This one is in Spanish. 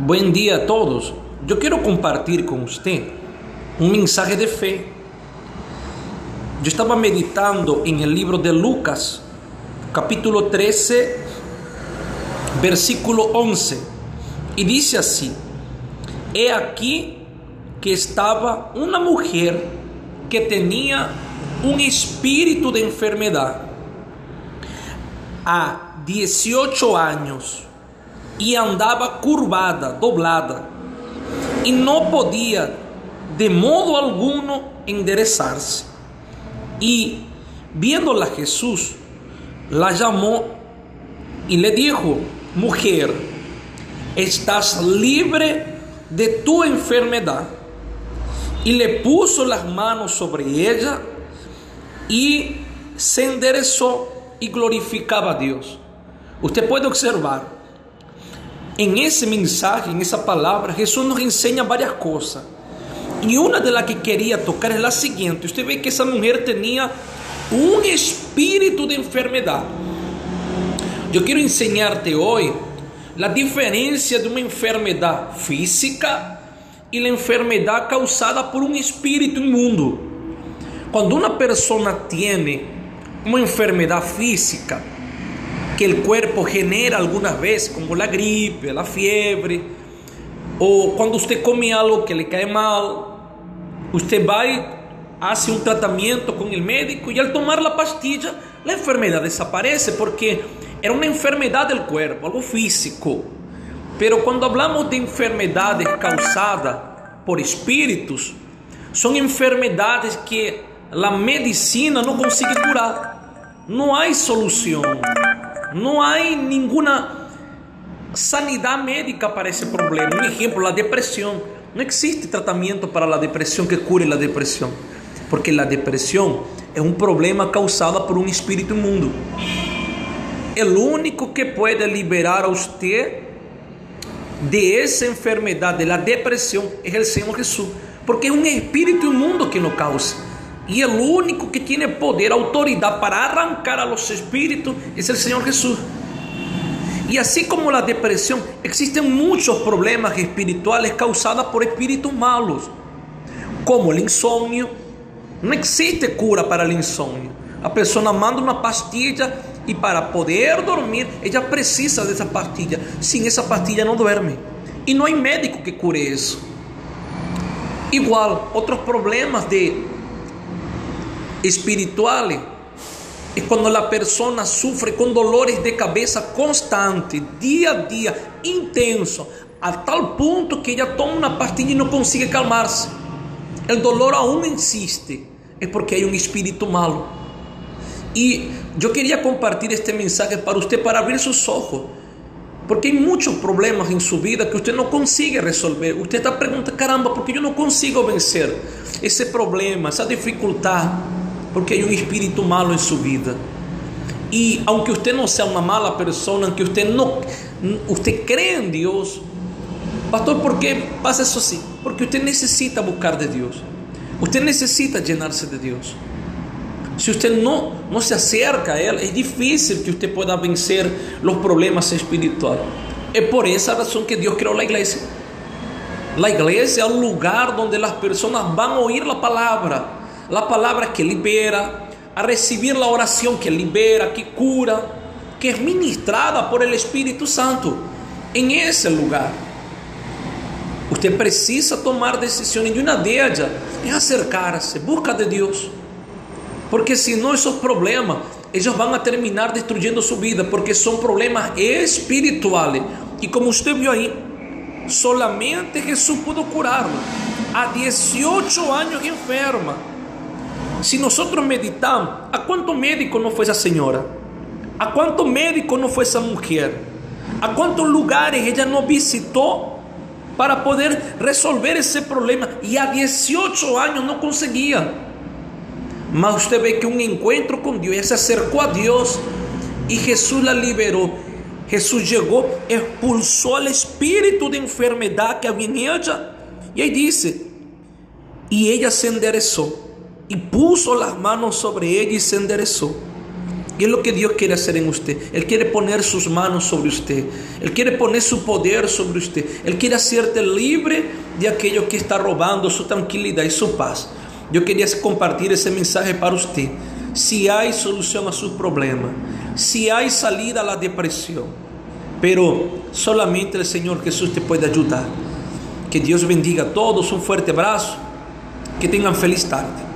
Buen día a todos. Yo quiero compartir con usted un mensaje de fe. Yo estaba meditando en el libro de Lucas, capítulo 13, versículo 11, y dice así, he aquí que estaba una mujer que tenía un espíritu de enfermedad a 18 años e andava curvada, doblada, e não podia de modo alguno enderezar-se. E, viéndola Jesus, la chamou e lhe dijo: Mujer, estás libre de tu enfermedade. E lhe puso las manos sobre ella e se enderezou e glorificava a Deus. Você pode observar en ese mensaje, en esa palabra, Jesús nos enseña varias cosas. Y una de las que quería tocar es la siguiente. Usted ve que esa mujer tenía un espíritu de enfermedad. Yo quiero enseñarte hoy la diferencia de una enfermedad física y la enfermedad causada por un espíritu inmundo. Cuando una persona tiene una enfermedad física, que el cuerpo genera algunas veces, como la gripe, la fiebre, o cuando usted come algo que le cae mal, usted va y hace un tratamiento con el médico y al tomar la pastilla, la enfermedad desaparece porque era una enfermedad del cuerpo, algo físico. Pero cuando hablamos de enfermedades causadas por espíritus, son enfermedades que la medicina no consigue curar. No hay solución. No hay ninguna sanidad médica para ese problema. Un ejemplo, la depresión. No existe tratamiento para la depresión que cure la depresión. Porque la depresión es un problema causado por un espíritu inmundo. El único que puede liberar a usted de esa enfermedad, de la depresión, es el Señor Jesús. Porque es un espíritu inmundo que lo causa. Y el único que tiene poder, autoridad para arrancar a los espíritus es el Señor Jesús. Y así como la depresión, existen muchos problemas espirituales causados por espíritus malos, como el insomnio. No existe cura para el insomnio. A persona manda uma pastilha e para poder dormir, ela precisa dessa pastilha. Sem essa pastilha não dorme. E não há médico que cure isso. Igual, outros problemas de espirituales es cuando la persona sufre con dolores de cabeza constante, día a día, intenso, a tal punto que ella toma una pastilla y no consigue calmarse. El dolor aún insiste, es porque hay un espíritu malo. Y yo quería compartir este mensaje para usted, para abrir sus ojos. Porque hay muchos problemas en su vida que usted no consigue resolver. Usted está preguntando, caramba, porque yo no consigo vencer ese problema, esa dificultad porque hay un espíritu malo en su vida. Y aunque usted no sea una mala persona, aunque usted no, usted cree en Dios, pastor, ¿por qué pasa eso así? Porque usted necesita buscar de Dios. Usted necesita llenarse de Dios. Si usted no, no se acerca a Él, es difícil que usted pueda vencer los problemas espirituales. Es por esa razón que Dios creó la iglesia. La iglesia es el lugar donde las personas van a oír la palabra la palabra que libera, a recibir la oración que libera, que cura, que es ministrada por el Espíritu Santo en ese lugar. Usted precisa tomar decisiones y una de es acercarse, busca de Dios. Porque si no esos problemas, ellos van a terminar destruyendo su vida porque son problemas espirituales. Y como usted vio ahí, solamente Jesús pudo curarlo. A 18 años enferma. Si nosotros meditamos, ¿a cuánto médico no fue esa señora? ¿A cuánto médico no fue esa mujer? ¿A cuántos lugares ella no visitó para poder resolver ese problema? Y a 18 años no conseguía. Mas usted ve que un encuentro con Dios, ella se acercó a Dios y Jesús la liberó. Jesús llegó, expulsó el espíritu de enfermedad que había en ella. Y ahí dice, y ella se enderezó y puso las manos sobre ella y se enderezó. Y es lo que Dios quiere hacer en usted. Él quiere poner sus manos sobre usted. Él quiere poner su poder sobre usted. Él quiere hacerte libre de aquello que está robando su tranquilidad y su paz. Yo quería compartir ese mensaje para usted. Si hay solución a sus problemas, si hay salida a la depresión, pero solamente el Señor Jesús te puede ayudar. Que Dios bendiga a todos, un fuerte abrazo, que tengan feliz tarde.